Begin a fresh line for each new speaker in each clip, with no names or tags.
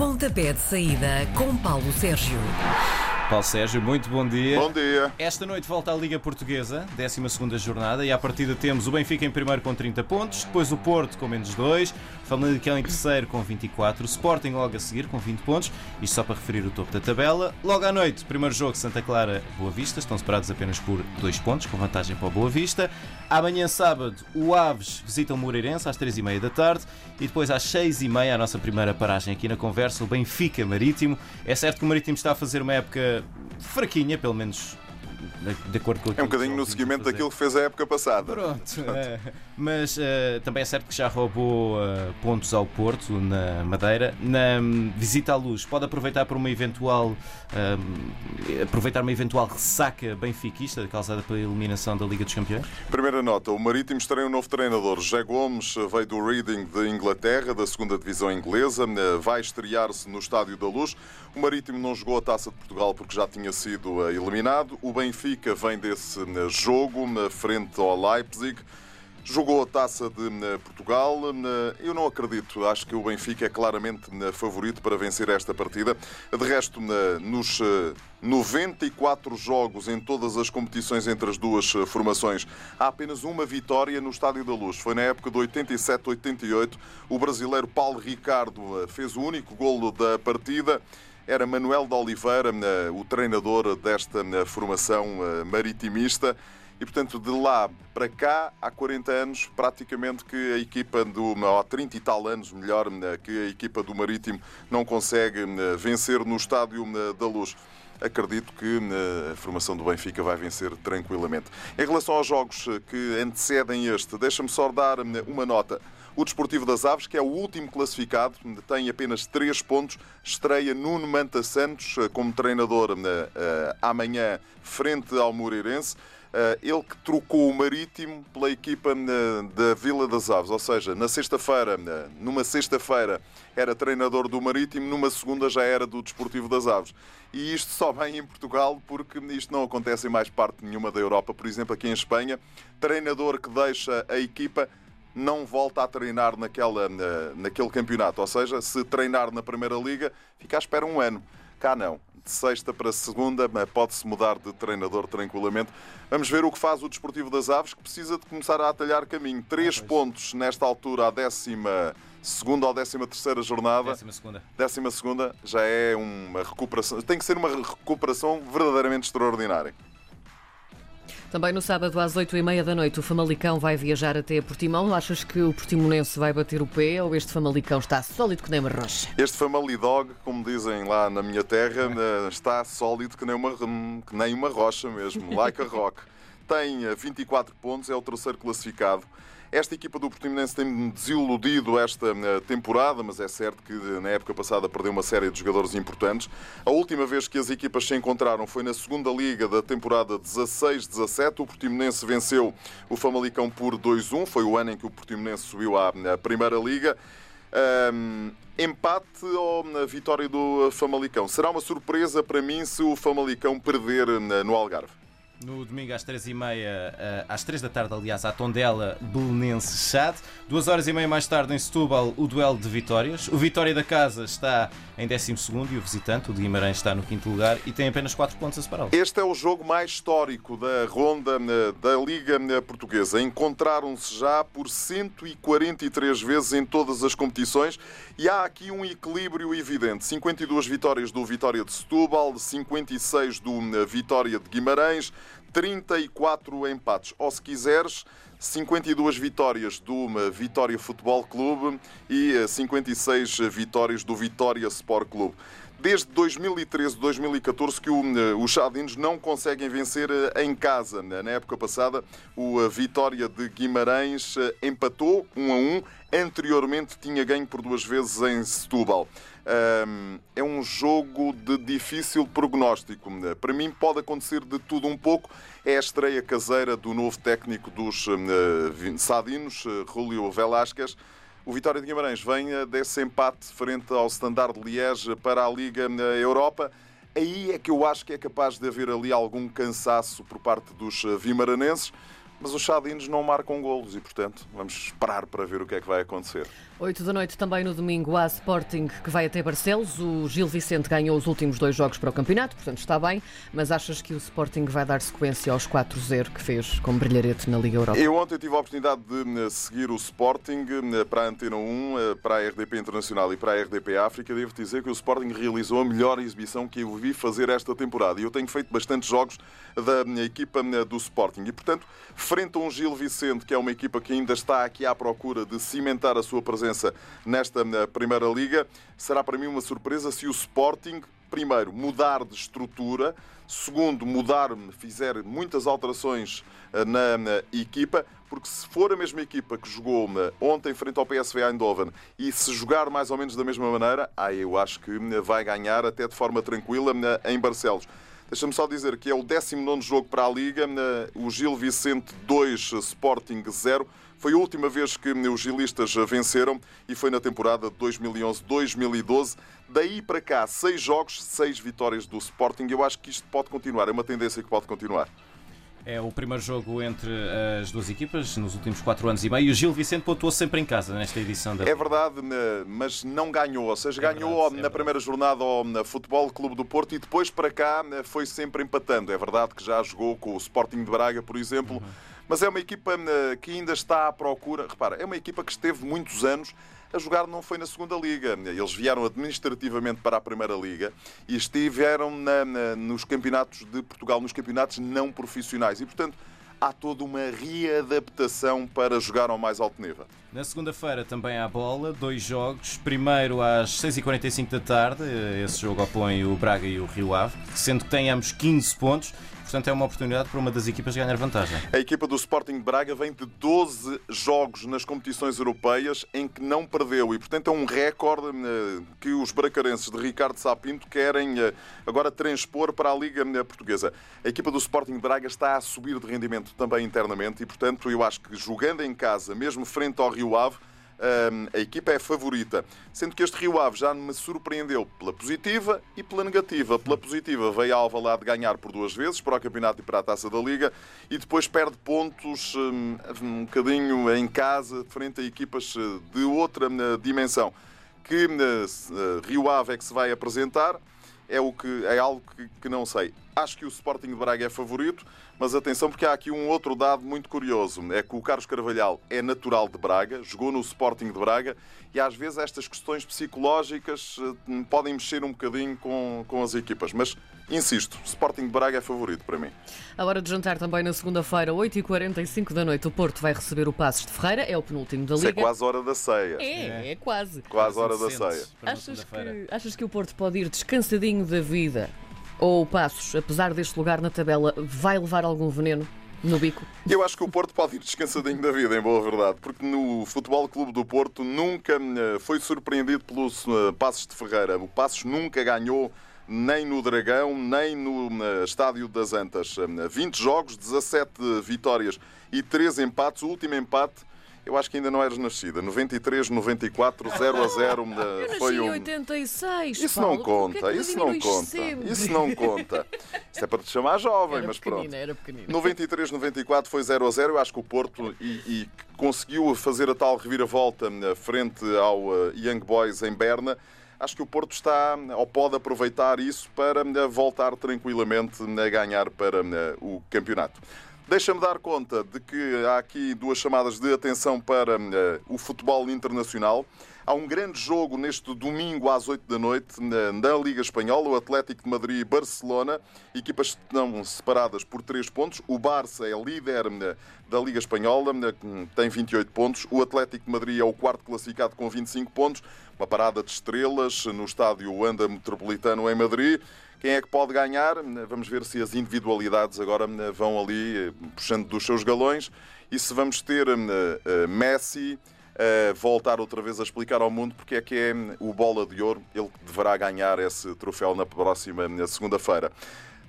Pontapé de saída com Paulo Sérgio.
Paulo Sérgio, muito bom dia.
Bom dia.
Esta noite volta à Liga Portuguesa, 12 jornada, e à partida temos o Benfica em primeiro com 30 pontos, depois o Porto com menos 2, Famalicão em terceiro com 24, o Sporting logo a seguir com 20 pontos, isto só para referir o topo da tabela. Logo à noite, primeiro jogo Santa Clara Boa Vista, estão separados apenas por 2 pontos, com vantagem para o Boa Vista. Amanhã sábado, o Aves visita o Moreirense às 3h30 da tarde e depois às 6h30 a nossa primeira paragem aqui na conversa, o Benfica Marítimo. É certo que o Marítimo está a fazer uma época fraquinha, pelo menos de acordo com
É um bocadinho no seguimento daquilo que fez a época passada.
Pronto, é. mas uh, também é certo que já roubou uh, pontos ao Porto na Madeira. Na visita à luz, pode aproveitar para uma eventual um, aproveitar uma eventual ressaca benfiquista causada pela eliminação da Liga dos Campeões?
Primeira nota: o Marítimo estreia um novo treinador. José Gomes veio do Reading de Inglaterra, da segunda divisão inglesa, vai estrear-se no Estádio da Luz. O Marítimo não jogou a Taça de Portugal porque já tinha sido eliminado. O Benfica vem desse jogo frente ao Leipzig. Jogou a taça de Portugal. Eu não acredito. Acho que o Benfica é claramente favorito para vencer esta partida. De resto, nos 94 jogos em todas as competições entre as duas formações, há apenas uma vitória no Estádio da Luz. Foi na época de 87-88. O brasileiro Paulo Ricardo fez o único golo da partida era Manuel de Oliveira, o treinador desta formação maritimista. E, portanto, de lá para cá, há 40 anos, praticamente que a equipa do. há 30 e tal anos, melhor, que a equipa do Marítimo não consegue vencer no Estádio da Luz acredito que a formação do Benfica vai vencer tranquilamente. Em relação aos jogos que antecedem este, deixa-me só dar uma nota. O Desportivo das Aves, que é o último classificado, tem apenas 3 pontos, estreia Nuno Manta Santos como treinador amanhã frente ao Moreirense. Ele que trocou o Marítimo pela equipa da Vila das Aves, ou seja, na sexta-feira, numa sexta-feira era treinador do Marítimo, numa segunda já era do Desportivo das Aves. E isto só vem em Portugal porque isto não acontece em mais parte nenhuma da Europa. Por exemplo, aqui em Espanha, treinador que deixa a equipa não volta a treinar naquela, naquele campeonato. Ou seja, se treinar na Primeira Liga, fica à espera um ano. Cá não. De sexta para segunda, pode-se mudar de treinador tranquilamente. Vamos ver o que faz o Desportivo das Aves, que precisa de começar a atalhar caminho. Três ah, pontos nesta altura, a décima segunda ou décima terceira jornada.
Décima segunda.
Décima segunda já é uma recuperação. Tem que ser uma recuperação verdadeiramente extraordinária.
Também no sábado às 8h30 da noite o Famalicão vai viajar até Portimão. Achas que o Portimonense vai bater o pé ou este Famalicão está sólido que nem uma rocha?
Este Famalidog, como dizem lá na minha terra, eh, está sólido que nem uma, que nem uma rocha mesmo, like a rock. Tem 24 pontos, é o terceiro classificado. Esta equipa do Portimonense tem desiludido esta eh, temporada, mas é certo que eh, na época passada perdeu uma série de jogadores importantes. A última vez que as equipas se encontraram foi na segunda liga da temporada 16-17. O Portimonense venceu o Famalicão por 2-1. Foi o ano em que o Portimonense subiu à Primeira Liga. Um, empate ou na vitória do Famalicão? Será uma surpresa para mim se o Famalicão perder eh, no Algarve?
No domingo às 3h30, eh, às 3 da tarde, aliás, à Tondela, Belenense Chad. Duas horas e meia mais tarde, em Setúbal, o duelo de vitórias. O Vitória da Casa está em 12 e o visitante, o de Guimarães, está no quinto lugar e tem apenas 4 pontos a separá-lo.
Este é o jogo mais histórico da ronda eh, da Liga eh, Portuguesa. Encontraram-se já por 143 vezes em todas as competições e há aqui um equilíbrio evidente. 52 vitórias do Vitória de Setúbal, 56 do Vitória de Guimarães, 34 empates. Ou se quiseres, 52 vitórias do Vitória Futebol Clube e 56 vitórias do Vitória Sport Clube. Desde 2013, 2014 que os Chadinos não conseguem vencer eh, em casa. Na época passada, o eh, Vitória de Guimarães eh, empatou 1 a 1. Anteriormente tinha ganho por duas vezes em Setúbal. É um jogo de difícil prognóstico. Para mim pode acontecer de tudo um pouco. É a estreia caseira do novo técnico dos Sadinos, Julio Velasquez. O Vitória de Guimarães vem desse empate frente ao Standard Liège para a Liga Europa. Aí é que eu acho que é capaz de haver ali algum cansaço por parte dos vimaranenses. Mas os Chadinos não marcam golos e, portanto, vamos esperar para ver o que é que vai acontecer.
8 da noite também no domingo há Sporting que vai até Barcelos. O Gil Vicente ganhou os últimos dois jogos para o campeonato, portanto está bem, mas achas que o Sporting vai dar sequência aos 4-0 que fez com brilharete na Liga Europa?
Eu ontem tive a oportunidade de eh, seguir o Sporting eh, para a Antena 1, eh, para a RDP Internacional e para a RDP África. Devo dizer que o Sporting realizou a melhor exibição que eu vi fazer esta temporada. E eu tenho feito bastantes jogos da minha equipa do Sporting. E, portanto, frente a um Gil Vicente, que é uma equipa que ainda está aqui à procura de cimentar a sua presença nesta Primeira Liga, será para mim uma surpresa se o Sporting, primeiro, mudar de estrutura, segundo, mudar, fizer muitas alterações eh, na, na equipa, porque se for a mesma equipa que jogou eh, ontem frente ao PSV Eindhoven e se jogar mais ou menos da mesma maneira, ah, eu acho que eh, vai ganhar até de forma tranquila em Barcelos. Deixa-me só dizer que é o 19 jogo para a Liga, o Gil Vicente 2, Sporting 0. Foi a última vez que os gilistas venceram e foi na temporada 2011-2012. Daí para cá, seis jogos, seis vitórias do Sporting. Eu acho que isto pode continuar, é uma tendência que pode continuar.
É o primeiro jogo entre as duas equipas nos últimos quatro anos e meio. E o Gil Vicente pontuou sempre em casa nesta edição da.
É verdade, mas não ganhou. Ou seja, é ganhou verdade, na é primeira jornada ao Futebol Clube do Porto e depois para cá foi sempre empatando. É verdade que já jogou com o Sporting de Braga, por exemplo. Uhum. Mas é uma equipa que ainda está à procura. Repara, é uma equipa que esteve muitos anos a jogar não foi na segunda liga. Eles vieram administrativamente para a primeira liga e estiveram na, na, nos campeonatos de Portugal, nos campeonatos não profissionais. E, portanto, há toda uma readaptação para jogar ao mais alto nível.
Na segunda-feira também há bola, dois jogos. Primeiro às 6h45 da tarde, esse jogo opõe o Braga e o Rio Ave, sendo que tem ambos 15 pontos. Portanto, é uma oportunidade para uma das equipas ganhar vantagem.
A equipa do Sporting Braga vem de 12 jogos nas competições europeias em que não perdeu e, portanto, é um recorde eh, que os bracarenses de Ricardo Sapinto querem eh, agora transpor para a Liga eh, Portuguesa. A equipa do Sporting Braga está a subir de rendimento também internamente e, portanto, eu acho que jogando em casa, mesmo frente ao Rio Ave, a equipa é favorita. Sendo que este Rio Ave já me surpreendeu pela positiva e pela negativa. Pela positiva veio a Alvalade ganhar por duas vezes, para o Campeonato e para a Taça da Liga, e depois perde pontos um, um bocadinho em casa, frente a equipas eh, de outra eh, dimensão. Que uh, Rio Ave é que se vai apresentar é, o que, é algo que, que não sei. Acho que o Sporting de Braga é favorito, mas atenção porque há aqui um outro dado muito curioso. É que o Carlos Carvalhal é natural de Braga, jogou no Sporting de Braga e às vezes estas questões psicológicas eh, podem mexer um bocadinho com, com as equipas. Mas, insisto, Sporting de Braga é favorito para mim.
A hora de jantar também na segunda-feira, 8h45 da noite, o Porto vai receber o Passos de Ferreira, é o penúltimo da Liga.
Isso é quase hora da ceia.
É, é, é quase.
Quase hora da ceia.
Achas que, achas que o Porto pode ir descansadinho da vida ou Passos, apesar deste lugar na tabela, vai levar algum veneno? No bico.
Eu acho que o Porto pode ir descansadinho da vida, em boa verdade, porque no Futebol Clube do Porto nunca eh, foi surpreendido pelos eh, Passos de Ferreira. O Passos nunca ganhou nem no Dragão, nem no eh, Estádio das Antas. 20 jogos, 17 vitórias e 3 empates. O último empate eu acho que ainda não eras nascida. 93, 94, 0 a 0.
Eu foi um... em 86.
Isso
Paulo,
não conta,
é
isso não conta.
Sempre?
Isso não conta. Isso é para te chamar jovem,
era
mas
pronto. Era pequenina.
93, 94 foi 0 a 0. Eu acho que o Porto e, e conseguiu fazer a tal reviravolta eh, frente ao eh, Young Boys em Berna acho que o Porto está ou pode aproveitar isso para eh, voltar tranquilamente a ganhar para o campeonato. Deixa-me dar conta de que há aqui duas chamadas de atenção para uh, o futebol internacional. Há um grande jogo neste domingo às 8 da noite na, na Liga Espanhola, o Atlético de Madrid e Barcelona. Equipas estão separadas por 3 pontos. O Barça é líder uh, da Liga Espanhola, tem 28 pontos. O Atlético de Madrid é o quarto classificado com 25 pontos. Uma parada de estrelas no estádio Wanda Metropolitano em Madrid. Quem é que pode ganhar? Vamos ver se as individualidades agora vão ali eh, puxando dos seus galões e se vamos ter eh, eh, Messi a voltar outra vez a explicar ao mundo porque é que é o bola de ouro, ele deverá ganhar esse troféu na próxima segunda-feira.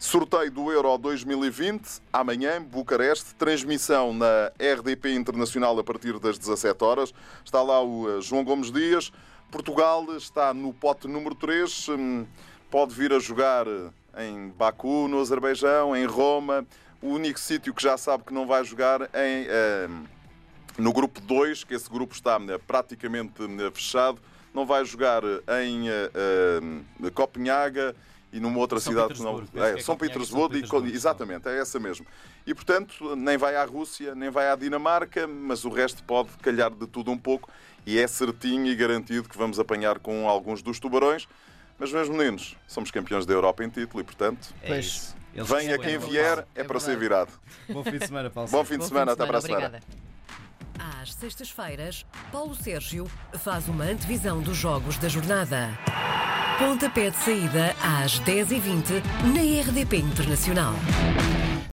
Sorteio do Euro 2020, amanhã, Bucareste, transmissão na RDP Internacional a partir das 17 horas. Está lá o João Gomes Dias. Portugal está no pote número 3 pode vir a jogar em Baku, no Azerbaijão, em Roma. O único sítio que já sabe que não vai jogar em, eh, no grupo 2, que esse grupo está eh, praticamente eh, fechado, não vai jogar em eh, eh, Copenhaga e numa outra
São
cidade que não. É,
é
São Petersburgo,
São
e,
Petersburgo,
exatamente, é essa mesmo. E portanto, nem vai à Rússia, nem vai à Dinamarca, mas o resto pode calhar de tudo um pouco e é certinho e garantido que vamos apanhar com alguns dos tubarões. Mas, meus meninos, somos campeões da Europa em título e, portanto,
É isso. Eles
venha
que
quem vier, é
É
para ser virado.
Bom fim de semana, Paulo.
Bom fim de semana, até para a semana.
Obrigada.
Às sextas-feiras, Paulo Sérgio faz uma antevisão dos jogos da jornada. Pontapé de saída às 10h20 na RDP Internacional.